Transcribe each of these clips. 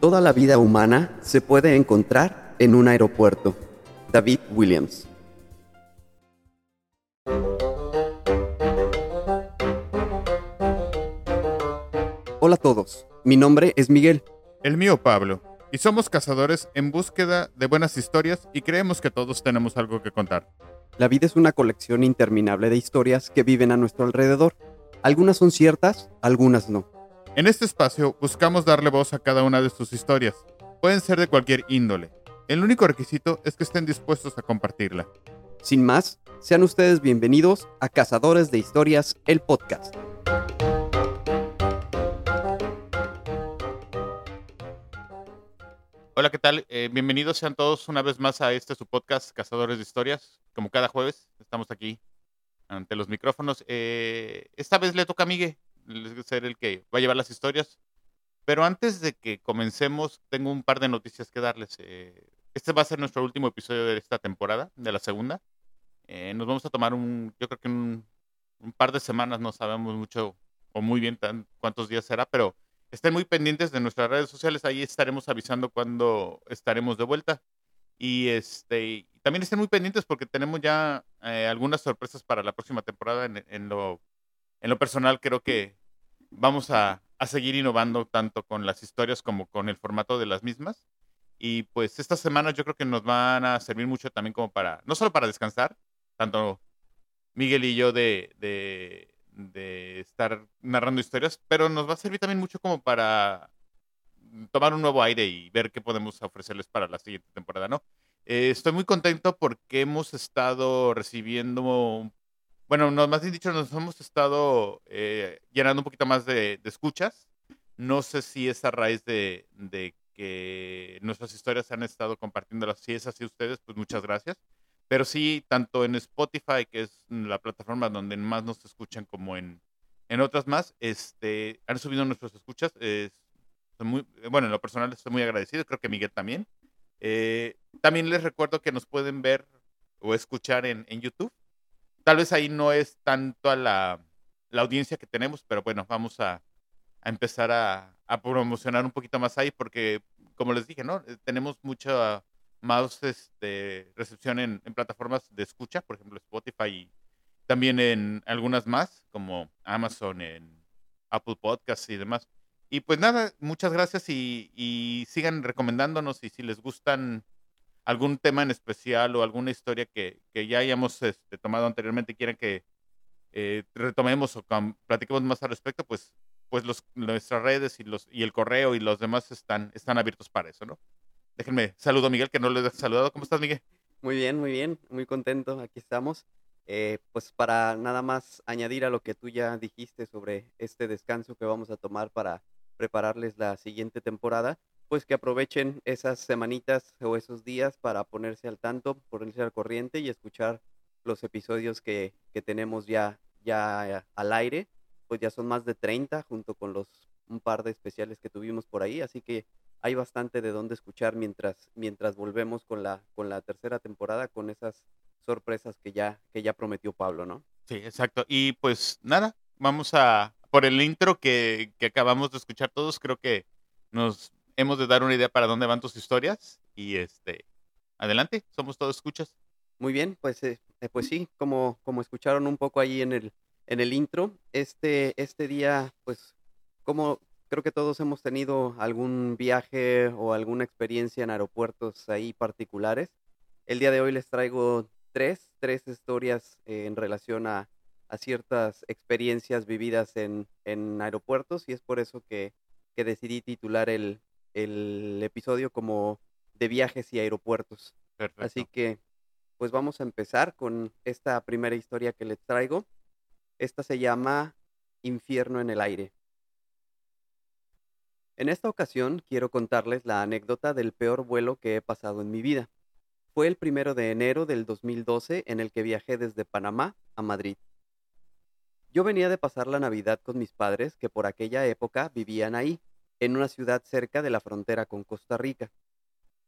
Toda la vida humana se puede encontrar en un aeropuerto. David Williams. Hola a todos, mi nombre es Miguel. El mío Pablo. Y somos cazadores en búsqueda de buenas historias y creemos que todos tenemos algo que contar. La vida es una colección interminable de historias que viven a nuestro alrededor. Algunas son ciertas, algunas no. En este espacio buscamos darle voz a cada una de sus historias. Pueden ser de cualquier índole. El único requisito es que estén dispuestos a compartirla. Sin más, sean ustedes bienvenidos a Cazadores de Historias, el podcast. Hola, ¿qué tal? Eh, bienvenidos sean todos una vez más a este su podcast, Cazadores de Historias. Como cada jueves, estamos aquí ante los micrófonos. Eh, esta vez le toca a Miguel ser el que va a llevar las historias. Pero antes de que comencemos, tengo un par de noticias que darles. Eh, este va a ser nuestro último episodio de esta temporada, de la segunda. Eh, nos vamos a tomar un, yo creo que un, un, par de semanas, no sabemos mucho o muy bien tan, cuántos días será, pero estén muy pendientes de nuestras redes sociales, ahí estaremos avisando cuando estaremos de vuelta. Y este también estén muy pendientes porque tenemos ya eh, algunas sorpresas para la próxima temporada. En, en, lo, en lo personal, creo que vamos a, a seguir innovando tanto con las historias como con el formato de las mismas. Y pues estas semanas yo creo que nos van a servir mucho también como para, no solo para descansar, tanto Miguel y yo de, de, de, estar narrando historias, pero nos va a servir también mucho como para tomar un nuevo aire y ver qué podemos ofrecerles para la siguiente temporada, ¿no? Eh, estoy muy contento porque hemos estado recibiendo bueno, no, más bien dicho, nos hemos estado eh, llenando un poquito más de, de, escuchas. No sé si es a raíz de, de, que nuestras historias se han estado compartiendo. Si es así ustedes, pues muchas gracias. Pero sí, tanto en Spotify, que es la plataforma donde más nos escuchan, como en, en otras más, este, han subido nuestras escuchas. Eh, muy, bueno, en lo personal estoy muy agradecido, creo que Miguel también. Eh, también les recuerdo que nos pueden ver o escuchar en, en YouTube tal vez ahí no es tanto a la, la audiencia que tenemos, pero bueno, vamos a, a empezar a, a, promocionar un poquito más ahí porque, como les dije, ¿no? Tenemos mucha más este, recepción en, en, plataformas de escucha, por ejemplo Spotify y también en algunas más, como Amazon, en Apple Podcasts y demás. Y pues nada, muchas gracias y sigan recomendándonos y si les gustan algún tema en especial o alguna historia que, que ya hayamos este, tomado anteriormente y quieran que eh, retomemos o platiquemos más al respecto, pues, pues los, nuestras redes y, los, y el correo y los demás están, están abiertos para eso, ¿no? Déjenme, saludo a Miguel, que no le he saludado. ¿Cómo estás, Miguel? Muy bien, muy bien, muy contento, aquí estamos. Eh, pues para nada más añadir a lo que tú ya dijiste sobre este descanso que vamos a tomar para prepararles la siguiente temporada, pues que aprovechen esas semanitas o esos días para ponerse al tanto, ponerse al corriente y escuchar los episodios que, que tenemos ya, ya al aire. Pues ya son más de 30 junto con los un par de especiales que tuvimos por ahí, así que hay bastante de dónde escuchar mientras, mientras volvemos con la, con la tercera temporada, con esas sorpresas que ya, que ya prometió Pablo, ¿no? Sí, exacto. Y pues nada, vamos a, por el intro que, que acabamos de escuchar todos, creo que nos hemos de dar una idea para dónde van tus historias y este adelante, somos todos escuchas. Muy bien, pues eh, pues sí, como como escucharon un poco ahí en el en el intro, este este día pues como creo que todos hemos tenido algún viaje o alguna experiencia en aeropuertos ahí particulares. El día de hoy les traigo tres, tres historias eh, en relación a, a, ciertas experiencias vividas en, en aeropuertos y es por eso que, que decidí titular el, el episodio como de viajes y aeropuertos. Perfecto. Así que, pues vamos a empezar con esta primera historia que les traigo. Esta se llama Infierno en el aire. En esta ocasión quiero contarles la anécdota del peor vuelo que he pasado en mi vida. Fue el primero de enero del 2012 en el que viajé desde Panamá a Madrid. Yo venía de pasar la Navidad con mis padres que por aquella época vivían ahí en una ciudad cerca de la frontera con Costa Rica.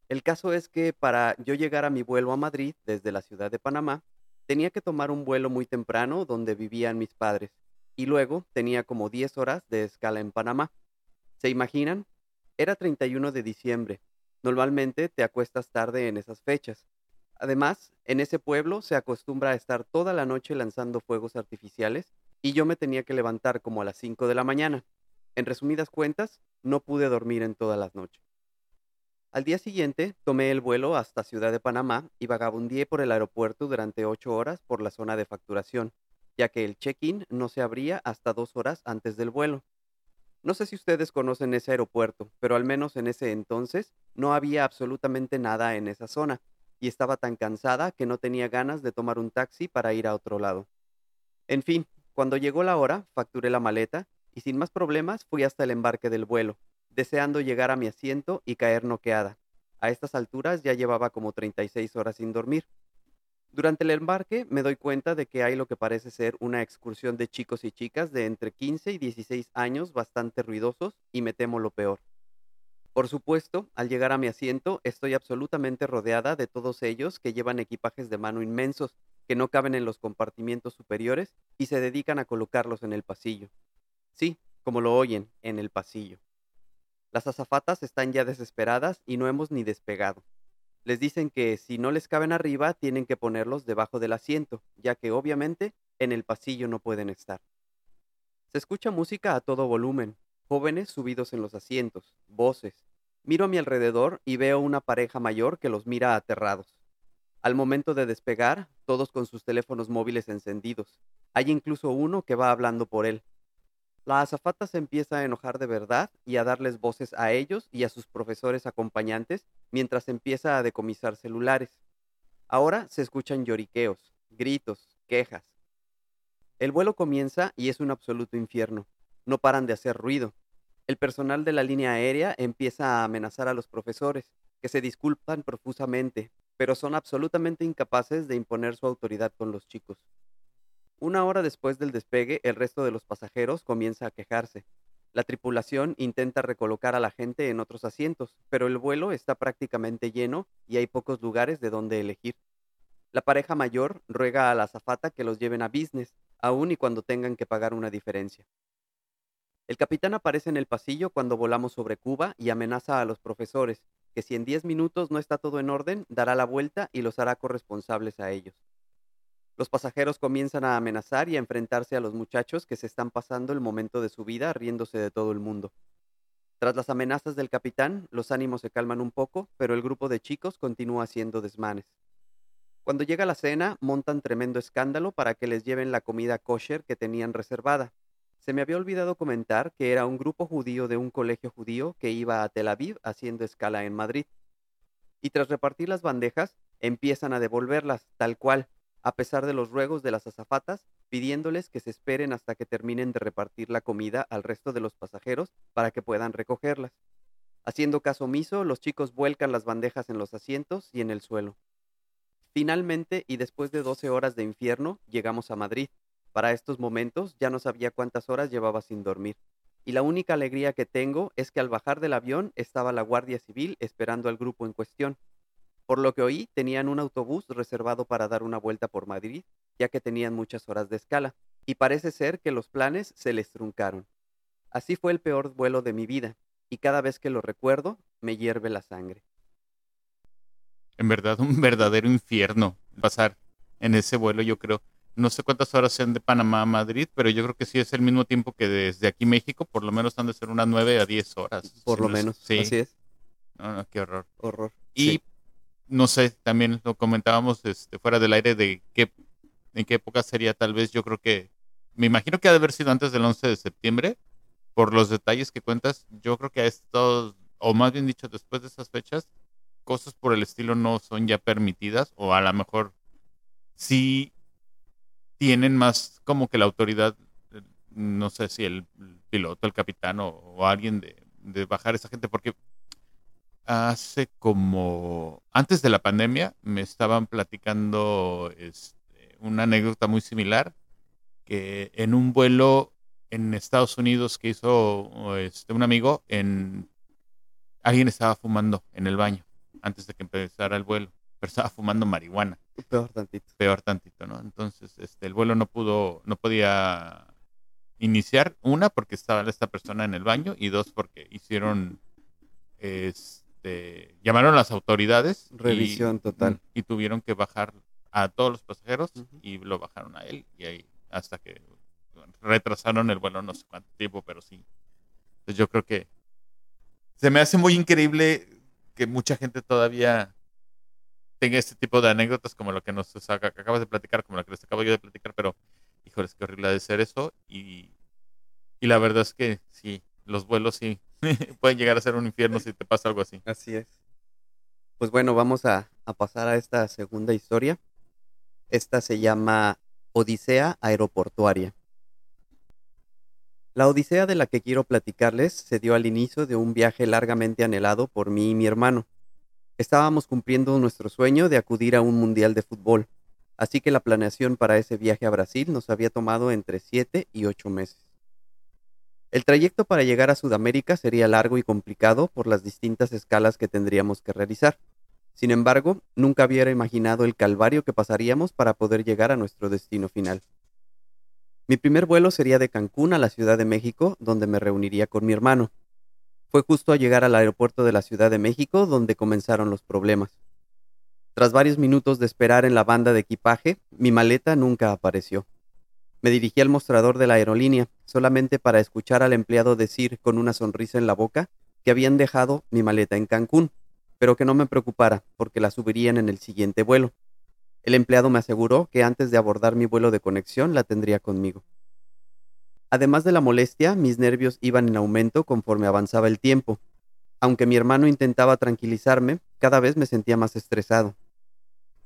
El caso es que para yo llegar a mi vuelo a Madrid desde la ciudad de Panamá, tenía que tomar un vuelo muy temprano donde vivían mis padres, y luego tenía como 10 horas de escala en Panamá. ¿Se imaginan? Era 31 de diciembre. Normalmente te acuestas tarde en esas fechas. Además, en ese pueblo se acostumbra a estar toda la noche lanzando fuegos artificiales y yo me tenía que levantar como a las 5 de la mañana. En resumidas cuentas, no pude dormir en todas las noches. Al día siguiente, tomé el vuelo hasta Ciudad de Panamá y vagabundeé por el aeropuerto durante ocho horas por la zona de facturación, ya que el check-in no se abría hasta dos horas antes del vuelo. No sé si ustedes conocen ese aeropuerto, pero al menos en ese entonces no había absolutamente nada en esa zona, y estaba tan cansada que no tenía ganas de tomar un taxi para ir a otro lado. En fin, cuando llegó la hora, facturé la maleta y sin más problemas fui hasta el embarque del vuelo, deseando llegar a mi asiento y caer noqueada. A estas alturas ya llevaba como 36 horas sin dormir. Durante el embarque me doy cuenta de que hay lo que parece ser una excursión de chicos y chicas de entre 15 y 16 años bastante ruidosos y me temo lo peor. Por supuesto, al llegar a mi asiento estoy absolutamente rodeada de todos ellos que llevan equipajes de mano inmensos que no caben en los compartimientos superiores y se dedican a colocarlos en el pasillo. Sí, como lo oyen, en el pasillo. Las azafatas están ya desesperadas y no hemos ni despegado. Les dicen que si no les caben arriba, tienen que ponerlos debajo del asiento, ya que obviamente en el pasillo no pueden estar. Se escucha música a todo volumen, jóvenes subidos en los asientos, voces. Miro a mi alrededor y veo una pareja mayor que los mira aterrados. Al momento de despegar, todos con sus teléfonos móviles encendidos. Hay incluso uno que va hablando por él. La azafata se empieza a enojar de verdad y a darles voces a ellos y a sus profesores acompañantes mientras empieza a decomisar celulares. Ahora se escuchan lloriqueos, gritos, quejas. El vuelo comienza y es un absoluto infierno. No paran de hacer ruido. El personal de la línea aérea empieza a amenazar a los profesores, que se disculpan profusamente, pero son absolutamente incapaces de imponer su autoridad con los chicos. Una hora después del despegue, el resto de los pasajeros comienza a quejarse. La tripulación intenta recolocar a la gente en otros asientos, pero el vuelo está prácticamente lleno y hay pocos lugares de donde elegir. La pareja mayor ruega a la azafata que los lleven a business, aun y cuando tengan que pagar una diferencia. El capitán aparece en el pasillo cuando volamos sobre Cuba y amenaza a los profesores, que si en 10 minutos no está todo en orden, dará la vuelta y los hará corresponsables a ellos. Los pasajeros comienzan a amenazar y a enfrentarse a los muchachos que se están pasando el momento de su vida riéndose de todo el mundo. Tras las amenazas del capitán, los ánimos se calman un poco, pero el grupo de chicos continúa haciendo desmanes. Cuando llega la cena, montan tremendo escándalo para que les lleven la comida kosher que tenían reservada. Se me había olvidado comentar que era un grupo judío de un colegio judío que iba a Tel Aviv haciendo escala en Madrid. Y tras repartir las bandejas, empiezan a devolverlas, tal cual, a pesar de los ruegos de las azafatas, pidiéndoles que se esperen hasta que terminen de repartir la comida al resto de los pasajeros para que puedan recogerlas. Haciendo caso omiso, los chicos vuelcan las bandejas en los asientos y en el suelo. Finalmente, y después de 12 horas de infierno, llegamos a Madrid. Para estos momentos ya no sabía cuántas horas llevaba sin dormir. Y la única alegría que tengo es que al bajar del avión estaba la Guardia Civil esperando al grupo en cuestión, por lo que oí, tenían un autobús reservado para dar una vuelta por Madrid, ya que tenían muchas horas de escala, y parece ser que los planes se les truncaron. Así fue el peor vuelo de mi vida, y cada vez que lo recuerdo, me hierve la sangre. En verdad, un verdadero infierno pasar en ese vuelo, yo creo. No sé cuántas horas sean de Panamá a Madrid, pero yo creo que sí es el mismo tiempo que desde aquí México, por lo menos han de ser unas 9 a 10 horas. Por lo menos, sí. así es. No, no, qué horror. Horror. Y no sé, también lo comentábamos este, fuera del aire de qué, en qué época sería tal vez, yo creo que, me imagino que ha de haber sido antes del 11 de septiembre, por los detalles que cuentas, yo creo que a estos, o más bien dicho, después de esas fechas, cosas por el estilo no son ya permitidas, o a lo mejor sí tienen más como que la autoridad, no sé si el piloto, el capitán o, alguien de, bajar esa gente, porque hace como antes de la pandemia me estaban platicando este, una anécdota muy similar que en un vuelo en Estados Unidos que hizo este, un amigo en alguien estaba fumando en el baño antes de que empezara el vuelo pero estaba fumando marihuana. Peor tantito. Peor tantito no entonces este el vuelo no pudo no podía iniciar una porque estaba esta persona en el baño y dos porque hicieron este, llamaron a las autoridades. y- Revisión total. Y, tuvieron que bajar a todos los pasajeros y lo bajaron a él. Y ahí hasta que retrasaron el vuelo no sé cuánto tiempo, pero sí. Entonces yo creo que se me hace muy increíble que mucha gente todavía tenga este tipo de anécdotas como lo que nos ac- acabas de platicar, como lo que les acabo yo de platicar, pero híjoles, qué horrible ha de ser eso. Y, y la verdad es que sí, los vuelos sí pueden llegar a ser un infierno si te pasa algo así. Así es. Pues bueno, vamos a, pasar a esta segunda historia. Esta se llama Odisea Aeroportuaria. La Odisea de la que quiero platicarles se dio al inicio de un viaje largamente anhelado por mí y mi hermano. Estábamos cumpliendo nuestro sueño de acudir a un mundial de fútbol, así que la planeación para ese viaje a Brasil nos había tomado entre 7 y 8 meses. El trayecto para llegar a Sudamérica sería largo y complicado por las distintas escalas que tendríamos que realizar. Sin embargo, nunca hubiera imaginado el calvario que pasaríamos para poder llegar a nuestro destino final. Mi primer vuelo sería de Cancún a la Ciudad de México, donde me reuniría con mi hermano. Fue justo a llegar al aeropuerto de la Ciudad de México donde comenzaron los problemas. Tras varios minutos de esperar en la banda de equipaje, mi maleta nunca apareció. Me dirigí al mostrador de la aerolínea, solamente para escuchar al empleado decir con una sonrisa en la boca que habían dejado mi maleta en Cancún, pero que no me preocupara, porque la subirían en el siguiente vuelo. El empleado me aseguró que antes de abordar mi vuelo de conexión la tendría conmigo. Además de la molestia, mis nervios iban en aumento conforme avanzaba el tiempo. Aunque mi hermano intentaba tranquilizarme, cada vez me sentía más estresado.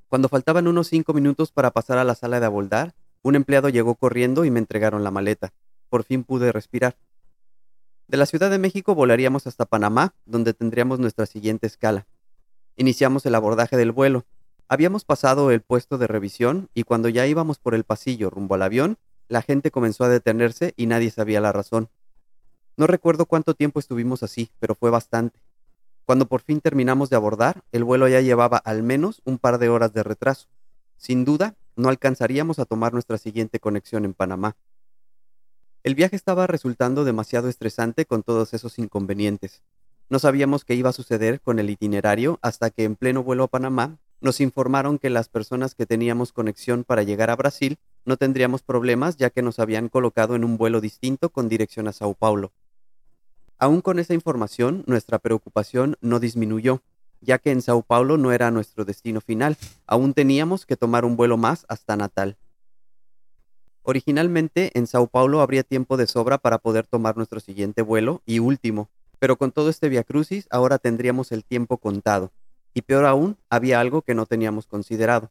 Cuando faltaban unos cinco minutos para pasar a la sala de abordar, un empleado llegó corriendo y me entregaron la maleta. Por fin pude respirar. De la Ciudad de México volaríamos hasta Panamá, donde tendríamos nuestra siguiente escala. Iniciamos el abordaje del vuelo. Habíamos pasado el puesto de revisión y cuando ya íbamos por el pasillo rumbo al avión, la gente comenzó a detenerse y nadie sabía la razón. No recuerdo cuánto tiempo estuvimos así, pero fue bastante. Cuando por fin terminamos de abordar, el vuelo ya llevaba al menos un par de horas de retraso. Sin duda, no alcanzaríamos a tomar nuestra siguiente conexión en Panamá. El viaje estaba resultando demasiado estresante con todos esos inconvenientes. No sabíamos qué iba a suceder con el itinerario hasta que en pleno vuelo a Panamá nos informaron que las personas que teníamos conexión para llegar a Brasil no tendríamos problemas ya que nos habían colocado en un vuelo distinto con dirección a Sao Paulo. Aún con esa información, nuestra preocupación no disminuyó, ya que en Sao Paulo no era nuestro destino final, aún teníamos que tomar un vuelo más hasta Natal. Originalmente en Sao Paulo habría tiempo de sobra para poder tomar nuestro siguiente vuelo y último, pero con todo este viacrucis ahora tendríamos el tiempo contado, y peor aún, había algo que no teníamos considerado.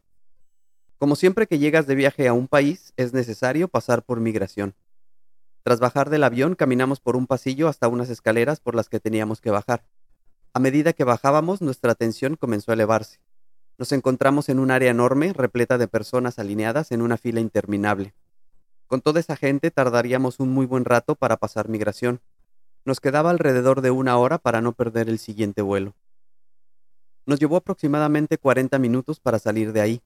Como siempre que llegas de viaje a un país, es necesario pasar por migración. Tras bajar del avión, caminamos por un pasillo hasta unas escaleras por las que teníamos que bajar. A medida que bajábamos, nuestra atención comenzó a elevarse. Nos encontramos en un área enorme, repleta de personas alineadas en una fila interminable. Con toda esa gente tardaríamos un muy buen rato para pasar migración. Nos quedaba alrededor de una hora para no perder el siguiente vuelo. Nos llevó aproximadamente 40 minutos para salir de ahí.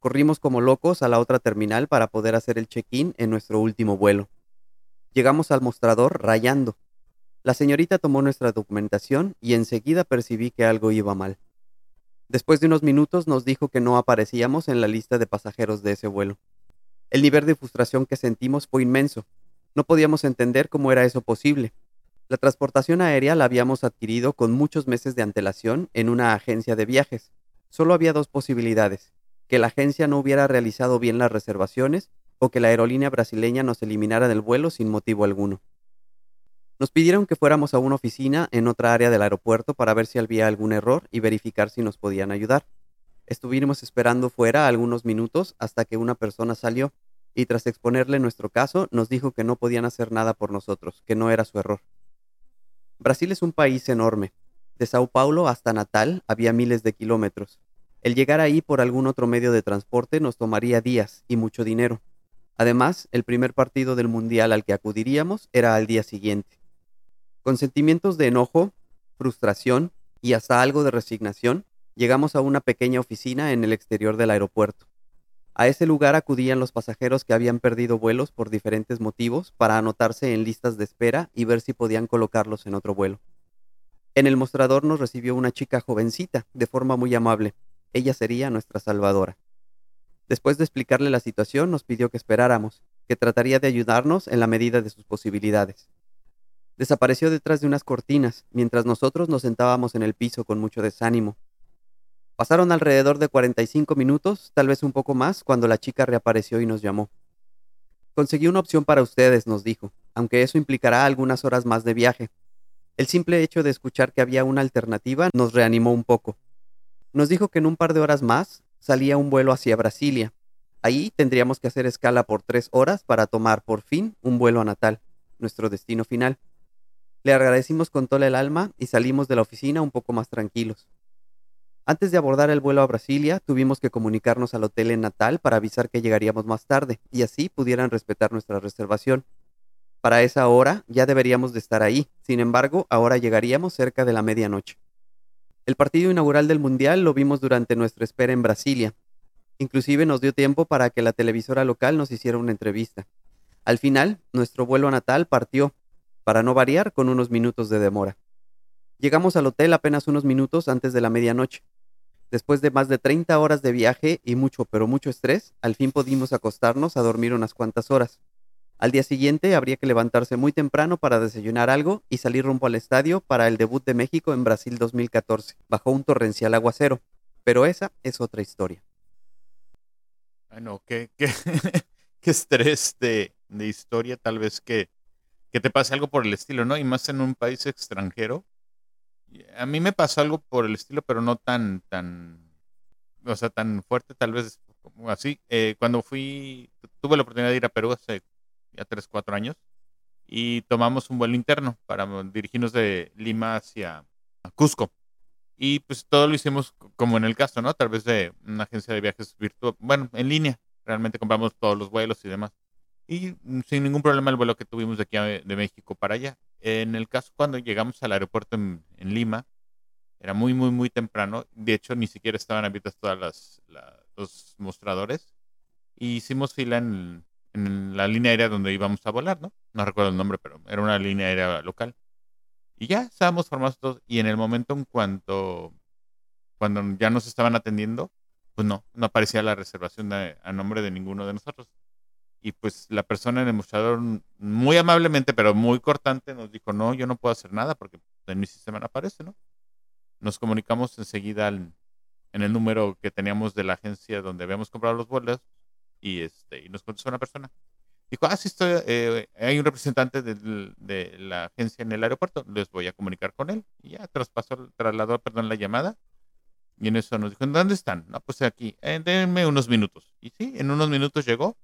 Corrimos como locos a la otra terminal para poder hacer el check-in en nuestro último vuelo. Llegamos al mostrador rayando. La señorita tomó nuestra documentación y enseguida percibí que algo iba mal. Después de unos minutos nos dijo que no aparecíamos en la lista de pasajeros de ese vuelo. El nivel de frustración que sentimos fue inmenso. No podíamos entender cómo era eso posible. La transportación aérea la habíamos adquirido con muchos meses de antelación en una agencia de viajes. Solo había dos posibilidades, que la agencia no hubiera realizado bien las reservaciones o que la aerolínea brasileña nos eliminara del vuelo sin motivo alguno. Nos pidieron que fuéramos a una oficina en otra área del aeropuerto para ver si había algún error y verificar si nos podían ayudar. Estuvimos esperando fuera algunos minutos hasta que una persona salió y tras exponerle nuestro caso nos dijo que no podían hacer nada por nosotros, que no era su error. Brasil es un país enorme. De Sao Paulo hasta Natal había miles de kilómetros. El llegar ahí por algún otro medio de transporte nos tomaría días y mucho dinero. Además, el primer partido del Mundial al que acudiríamos era al día siguiente. Con sentimientos de enojo, frustración y hasta algo de resignación, llegamos a una pequeña oficina en el exterior del aeropuerto. A ese lugar acudían los pasajeros que habían perdido vuelos por diferentes motivos para anotarse en listas de espera y ver si podían colocarlos en otro vuelo. En el mostrador nos recibió una chica jovencita, de forma muy amable. Ella sería nuestra salvadora. Después de explicarle la situación, nos pidió que esperáramos, que trataría de ayudarnos en la medida de sus posibilidades. Desapareció detrás de unas cortinas, mientras nosotros nos sentábamos en el piso con mucho desánimo. Pasaron alrededor de 45 minutos, tal vez un poco más, cuando la chica reapareció y nos llamó. Conseguí una opción para ustedes, nos dijo, aunque eso implicará algunas horas más de viaje. El simple hecho de escuchar que había una alternativa nos reanimó un poco. Nos dijo que en un par de horas más salía un vuelo hacia Brasilia. Ahí tendríamos que hacer escala por tres horas para tomar por fin un vuelo a Natal, nuestro destino final. Le agradecimos con toda el alma y salimos de la oficina un poco más tranquilos. Antes de abordar el vuelo a Brasilia, tuvimos que comunicarnos al hotel en Natal para avisar que llegaríamos más tarde y así pudieran respetar nuestra reservación. Para esa hora ya deberíamos de estar ahí, sin embargo, ahora llegaríamos cerca de la medianoche. El partido inaugural del Mundial lo vimos durante nuestra espera en Brasilia. Inclusive nos dio tiempo para que la televisora local nos hiciera una entrevista. Al final, nuestro vuelo a Natal partió para no variar con unos minutos de demora. Llegamos al hotel apenas unos minutos antes de la medianoche. Después de más de 30 horas de viaje y mucho, pero mucho estrés, al fin pudimos acostarnos a dormir unas cuantas horas. Al día siguiente habría que levantarse muy temprano para desayunar algo y salir rumbo al estadio para el debut de México en Brasil 2014, bajo un torrencial aguacero. Pero esa es otra historia. Bueno, qué, qué, qué estrés de, de historia, tal vez que que te pase algo por el estilo, ¿no? Y más en un país extranjero. A mí me pasó algo por el estilo, pero no tan, tan, o sea, tan fuerte, tal vez como así. Eh, cuando fui, tuve la oportunidad de ir a Perú hace ya 3, 4 años y tomamos un vuelo interno para dirigirnos de Lima hacia Cusco. Y pues todo lo hicimos como en el caso, ¿no? A través de una agencia de viajes virtual, bueno, en línea. Realmente compramos todos los vuelos y demás y mm, sin ningún problema el vuelo que tuvimos de aquí de México para allá. En el caso cuando llegamos al aeropuerto en, Lima, era muy, muy, muy temprano. De hecho, ni siquiera estaban abiertas todas las, los mostradores. Y hicimos fila en, en, la línea aérea donde íbamos a volar, ¿no? No recuerdo el nombre, pero era una línea aérea local. Y ya estábamos formados todos. Y en el momento en cuanto cuando ya nos estaban atendiendo, pues no, no aparecía la reservación a nombre de ninguno de nosotros y pues la persona en el mostrador muy amablemente, pero muy cortante, nos dijo, no, yo no puedo hacer nada porque en mi sistema no aparece, ¿no? Nos comunicamos enseguida en el número que teníamos de la agencia donde habíamos comprado los vuelos y, este, y nos contestó una persona. Dijo, ah, sí, estoy, eh, hay un representante de la agencia en el aeropuerto, les voy a comunicar con él. Y ya traspasó, trasladó, perdón, la llamada. Y en eso nos dijo, ¿dónde están? No, pues aquí, eh, denme unos minutos. Y sí, en unos minutos llegó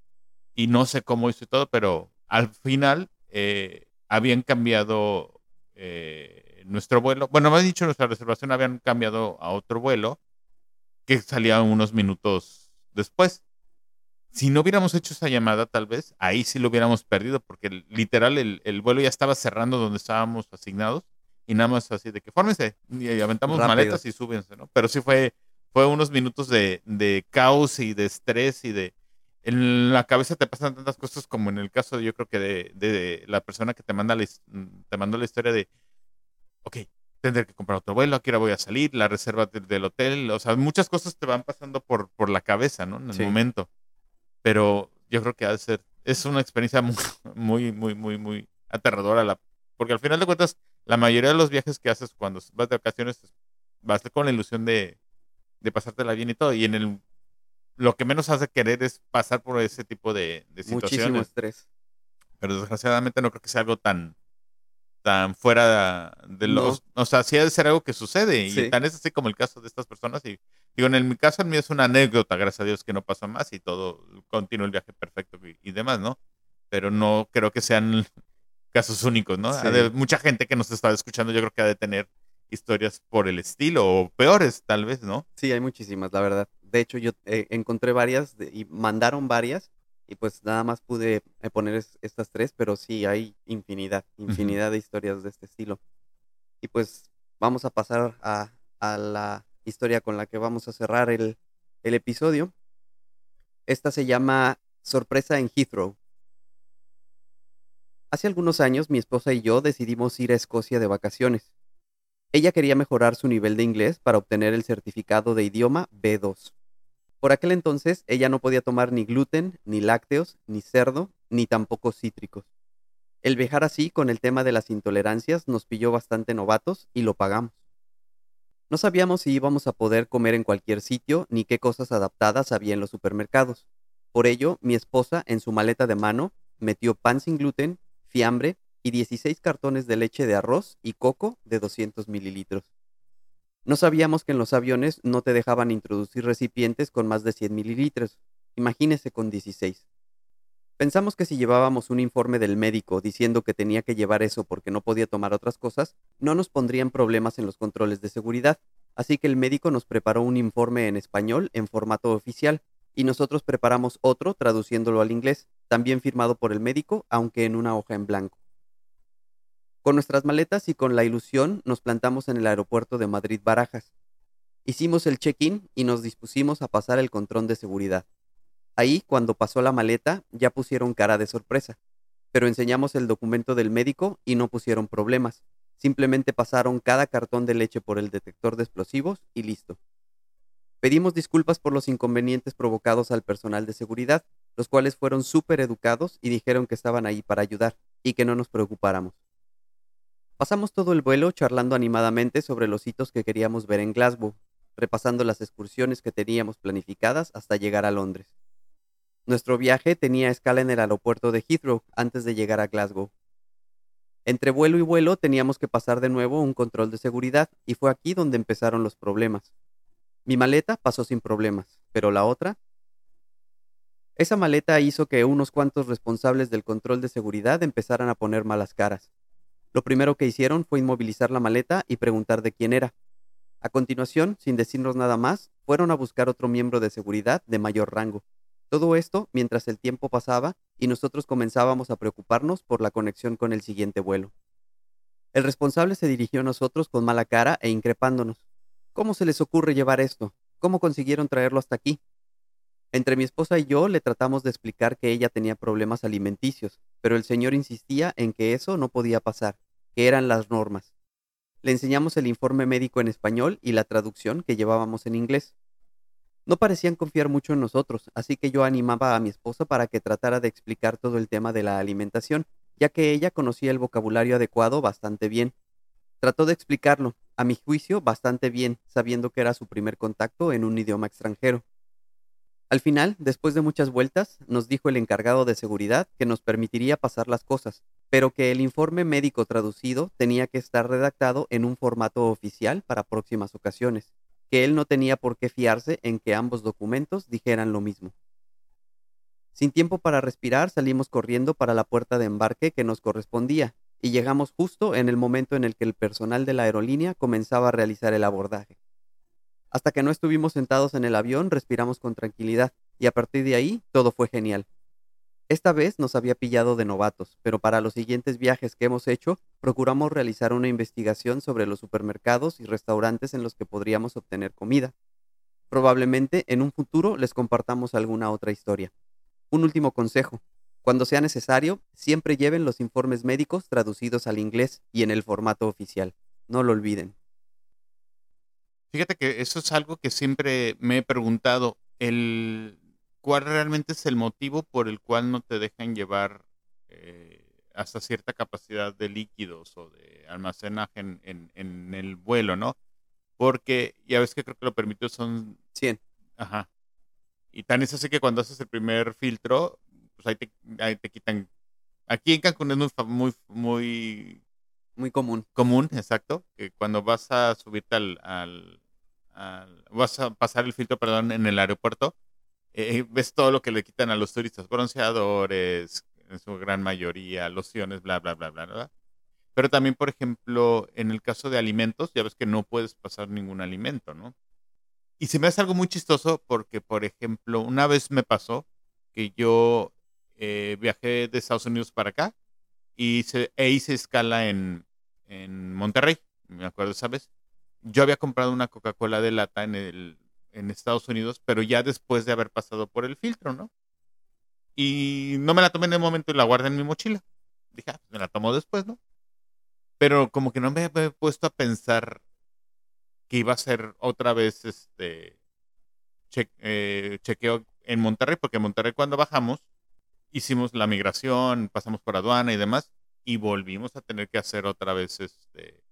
y no sé cómo hizo todo, pero al final eh, habían cambiado eh, nuestro vuelo. Bueno, más dicho, nuestra reservación habían cambiado a otro vuelo que salía unos minutos después. Si no hubiéramos hecho esa llamada, tal vez, ahí sí lo hubiéramos perdido, porque literal el, vuelo ya estaba cerrando donde estábamos asignados y nada más así de que fórmense y aventamos maletas y súbense, ¿no? Pero sí fue, fue unos minutos de, de caos y de estrés y de, en la cabeza te pasan tantas cosas como en el caso, yo creo que de, de, la persona que te manda la, te mandó la historia de, ok, tendré que comprar otro vuelo, aquí ahora voy a salir, la reserva del hotel, o sea, muchas cosas te van pasando por, por la cabeza, ¿no? En el momento. Pero yo creo que ha de ser, es una experiencia muy, muy, muy, muy, muy aterradora, la, porque al final de cuentas, la mayoría de los viajes que haces cuando vas de vacaciones, vas con la ilusión de, de pasártela bien y todo, y en el lo que menos hace querer es pasar por ese tipo de, de situaciones. Muchísimo estrés. Pero desgraciadamente no creo que sea algo tan tan fuera de los... O sea, sí ha de ser algo que sucede. Y tan es así como el caso de estas personas. Y digo, en mi caso, en mí es una anécdota, gracias a Dios, que no pasó más y todo continuó el viaje perfecto y, demás, ¿no? Pero no creo que sean casos únicos, ¿no? mucha gente que nos está escuchando, yo creo que ha de tener historias por el estilo o peores, tal vez, ¿no? Sí, hay muchísimas, la verdad de hecho, yo eh, encontré varias y mandaron varias y pues nada más pude eh, poner estas tres, pero sí hay infinidad, infinidad de historias de este estilo. Y pues vamos a pasar a, la historia con la que vamos a cerrar el, el episodio. Esta se llama Sorpresa en Heathrow. Hace algunos años mi esposa y yo decidimos ir a Escocia de vacaciones. Ella quería mejorar su nivel de inglés para obtener el certificado de idioma B2. Por aquel entonces, ella no podía tomar ni gluten, ni lácteos, ni cerdo, ni tampoco cítricos. El viajar así con el tema de las intolerancias nos pilló bastante novatos y lo pagamos. No sabíamos si íbamos a poder comer en cualquier sitio ni qué cosas adaptadas había en los supermercados. Por ello, mi esposa, en su maleta de mano, metió pan sin gluten, fiambre y 16 cartones de leche de arroz y coco de 200 mililitros. No sabíamos que en los aviones no te dejaban introducir recipientes con más de 100 mililitros. Imagínese con 16. Pensamos que si llevábamos un informe del médico diciendo que tenía que llevar eso porque no podía tomar otras cosas, no nos pondrían problemas en los controles de seguridad, así que el médico nos preparó un informe en español en formato oficial y nosotros preparamos otro traduciéndolo al inglés, también firmado por el médico, aunque en una hoja en blanco. Con nuestras maletas y con la ilusión nos plantamos en el aeropuerto de Madrid Barajas. Hicimos el check-in y nos dispusimos a pasar el control de seguridad. Ahí, cuando pasó la maleta, ya pusieron cara de sorpresa, pero enseñamos el documento del médico y no pusieron problemas. Simplemente pasaron cada cartón de leche por el detector de explosivos y listo. Pedimos disculpas por los inconvenientes provocados al personal de seguridad, los cuales fueron súper educados y dijeron que estaban ahí para ayudar y que no nos preocupáramos. Pasamos todo el vuelo charlando animadamente sobre los hitos que queríamos ver en Glasgow, repasando las excursiones que teníamos planificadas hasta llegar a Londres. Nuestro viaje tenía escala en el aeropuerto de Heathrow antes de llegar a Glasgow. Entre vuelo y vuelo teníamos que pasar de nuevo un control de seguridad y fue aquí donde empezaron los problemas. Mi maleta pasó sin problemas, pero la otra... Esa maleta hizo que unos cuantos responsables del control de seguridad empezaran a poner malas caras. Lo primero que hicieron fue inmovilizar la maleta y preguntar de quién era. A continuación, sin decirnos nada más, fueron a buscar otro miembro de seguridad de mayor rango. Todo esto mientras el tiempo pasaba y nosotros comenzábamos a preocuparnos por la conexión con el siguiente vuelo. El responsable se dirigió a nosotros con mala cara e increpándonos. ¿Cómo se les ocurre llevar esto? ¿Cómo consiguieron traerlo hasta aquí? Entre mi esposa y yo le tratamos de explicar que ella tenía problemas alimenticios, pero el señor insistía en que eso no podía pasar, que eran las normas. Le enseñamos el informe médico en español y la traducción que llevábamos en inglés. No parecían confiar mucho en nosotros, así que yo animaba a mi esposa para que tratara de explicar todo el tema de la alimentación, ya que ella conocía el vocabulario adecuado bastante bien. Trató de explicarlo, a mi juicio, bastante bien, sabiendo que era su primer contacto en un idioma extranjero. Al final, después de muchas vueltas, nos dijo el encargado de seguridad que nos permitiría pasar las cosas, pero que el informe médico traducido tenía que estar redactado en un formato oficial para próximas ocasiones, que él no tenía por qué fiarse en que ambos documentos dijeran lo mismo. Sin tiempo para respirar, salimos corriendo para la puerta de embarque que nos correspondía, y llegamos justo en el momento en el que el personal de la aerolínea comenzaba a realizar el abordaje. Hasta que no estuvimos sentados en el avión, respiramos con tranquilidad, y a partir de ahí todo fue genial. Esta vez nos había pillado de novatos, pero para los siguientes viajes que hemos hecho, procuramos realizar una investigación sobre los supermercados y restaurantes en los que podríamos obtener comida. Probablemente en un futuro les compartamos alguna otra historia. Un último consejo. Cuando sea necesario, siempre lleven los informes médicos traducidos al inglés y en el formato oficial. No lo olviden. Fíjate que eso es algo que siempre me he preguntado, el cuál realmente es el motivo por el cual no te dejan llevar eh, hasta cierta capacidad de líquidos o de almacenaje en, en, el vuelo, ¿no? Porque ya ves que creo que lo permitió son 100. Ajá. Y tan es así que cuando haces el primer filtro, pues ahí te, ahí te quitan. Aquí en Cancún es muy, muy, muy muy común. Común, exacto. Que cuando vas a subirte al, vas a pasar el filtro, perdón, en el aeropuerto, eh, ves todo lo que le quitan a los turistas, bronceadores, en su gran mayoría, lociones, bla, bla, bla, bla, bla. Pero también, por ejemplo, en el caso de alimentos, ya ves que no puedes pasar ningún alimento, ¿no? Y se me hace algo muy chistoso porque, por ejemplo, una vez me pasó que yo eh, viajé de Estados Unidos para acá y e hice escala en, en Monterrey, me acuerdo, ¿sabes? Yo había comprado una Coca-Cola de lata en, el, en Estados Unidos, pero ya después de haber pasado por el filtro, ¿no? Y no me la tomé en el momento y la guardé en mi mochila. Dije, ah, pues me la tomo después, ¿no? Pero como que no me había puesto a pensar que iba a ser otra vez este che- eh, chequeo en Monterrey, porque en Monterrey cuando bajamos hicimos la migración, pasamos por aduana y demás, y volvimos a tener que hacer otra vez este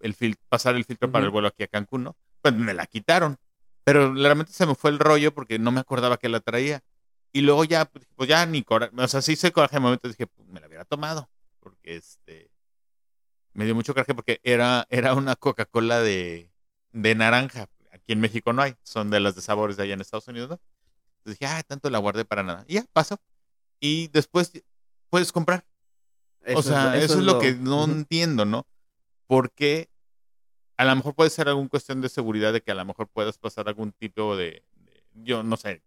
el fil- pasar el filtro para el vuelo aquí a Cancún, ¿no? Pues me la quitaron. Pero realmente se me fue el rollo porque no me acordaba que la traía. Y luego ya, pues pues ya ni coraje, o sea, sí hice coraje en el momento, dije, pues me la hubiera tomado, porque este, me dio mucho coraje porque era, era una Coca-Cola de, de naranja, aquí en México no hay, son de las de sabores de allá en Estados Unidos, ¿no? Entonces dije, ah, tanto la guardé para nada. Y ya, pasó. Y después puedes comprar. Eso o sea, eso, es lo, que no entiendo, ¿no? Porque a lo mejor puede ser alguna cuestión de seguridad de que a lo mejor puedas pasar algún tipo de, de- yo no sé,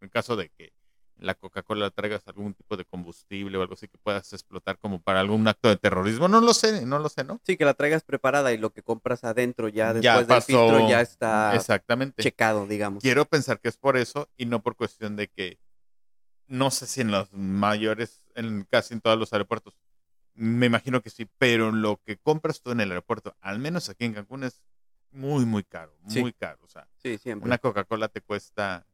en caso de que la Coca-Cola traigas algún tipo de combustible o algo así que puedas explotar como para algún acto de terrorismo, no lo sé, no lo sé, ¿no? Sí, que la traigas preparada y lo que compras adentro ya Ya después del pasó. filtro ya está Exactamente. checado, digamos. Quiero pensar que es por eso y no por cuestión de que no sé si en los mayores, en casi en todos los aeropuertos, me imagino que sí, pero lo que compras tú en el aeropuerto, al menos aquí en Cancún, es muy, muy caro, Sí. muy caro. O sea, Sí, siempre. una Coca-Cola te cuesta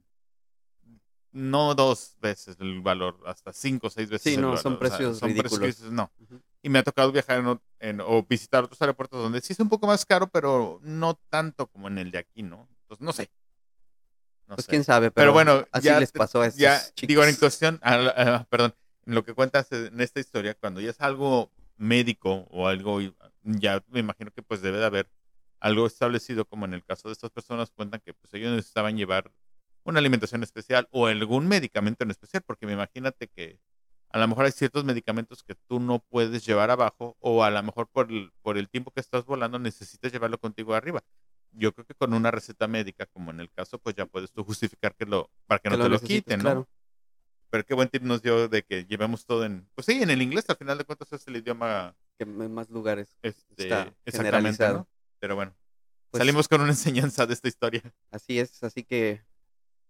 no dos veces el valor, hasta cinco o seis veces Sí, el no, valor. son O sea, precios son precios ridículos. no. Ujú. Y me ha tocado viajar en, o- en- o visitar otros aeropuertos donde sí es un poco más caro, pero no tanto como en el de aquí, ¿no? Entonces, no sé. No Pues sé. quién sabe, Pero pero, bueno, así ya les pasó a estos ya, chicos. digo, en cuestión, ah, ah, perdón, en lo que cuentas en esta historia, cuando ya es algo médico o algo, ya me imagino que pues debe de haber algo establecido, como en el caso de estas personas, cuentan que pues ellos necesitaban llevar una alimentación especial o algún medicamento en especial, porque me imagínate que a lo mejor hay ciertos medicamentos que tú no puedes llevar abajo o a lo mejor por el, por el tiempo que estás volando necesitas llevarlo contigo arriba. Yo creo que con una receta médica, como en el caso, pues ya puedes tú justificar que lo, para que, Que no te lo quiten, ¿no? claro. Pero qué buen tip nos dio de que llevemos todo en, pues sí, en el inglés, al final de cuentas es el idioma Que en más lugares este, está exactamente. Pero bueno, Pues, salimos con una enseñanza de esta historia. Así es, así que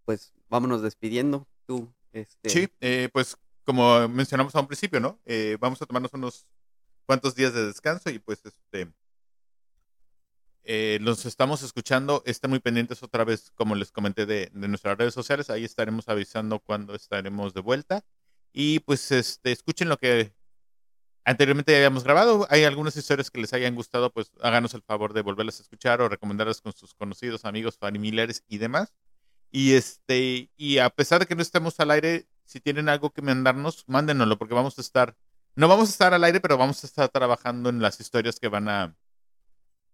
pues vámonos despidiendo. Tú, este, Sí, eh, pues como mencionamos a un principio, ¿no? Eh, vamos a tomarnos unos cuantos días de descanso y pues este eh, los estamos escuchando. Estén muy pendientes otra vez, como les comenté, de, nuestras redes sociales. Ahí estaremos avisando cuando estaremos de vuelta. Y pues este escuchen lo que anteriormente ya habíamos grabado. Hay algunas historias que les hayan gustado, pues háganos el favor de volverlas a escuchar o recomendarlas con sus conocidos, amigos, familiares y demás. Y este, y a pesar de que no estemos al aire, si tienen algo que mandarnos, mándenoslo, porque vamos a estar, no vamos a estar al aire, pero vamos a estar trabajando en las historias que van a,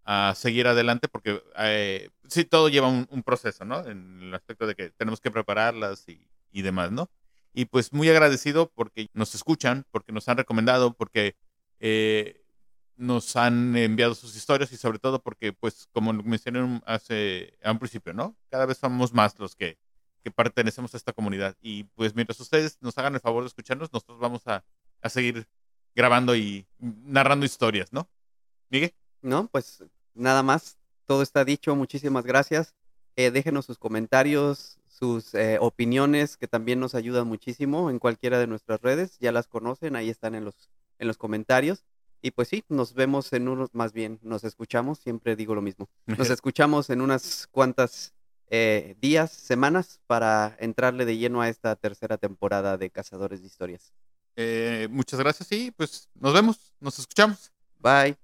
a seguir adelante, porque eh, sí, todo lleva un, proceso, ¿no? En el aspecto de que tenemos que prepararlas y, y demás, ¿no? Y pues muy agradecido porque nos escuchan, porque nos han recomendado, porque eh, nos han enviado sus historias y sobre todo porque, pues, como mencioné hace a un principio, ¿no? Cada vez somos más los que, que pertenecemos a esta comunidad. Y pues mientras ustedes nos hagan el favor de escucharnos, nosotros vamos a, a seguir grabando y narrando historias, ¿no? Miguel. No, pues nada más, todo está dicho, muchísimas gracias. Eh, déjenos sus comentarios, sus eh, opiniones, que también nos ayudan muchísimo en cualquiera de nuestras redes, ya las conocen, ahí están en los, en los comentarios. Y pues sí, nos vemos en unos, más bien, nos escuchamos, siempre digo lo mismo. Nos escuchamos en unas cuantas eh, días, semanas, para entrarle de lleno a esta tercera temporada de Cazadores de Historias. Eh, muchas gracias y pues nos vemos, nos escuchamos. Bye.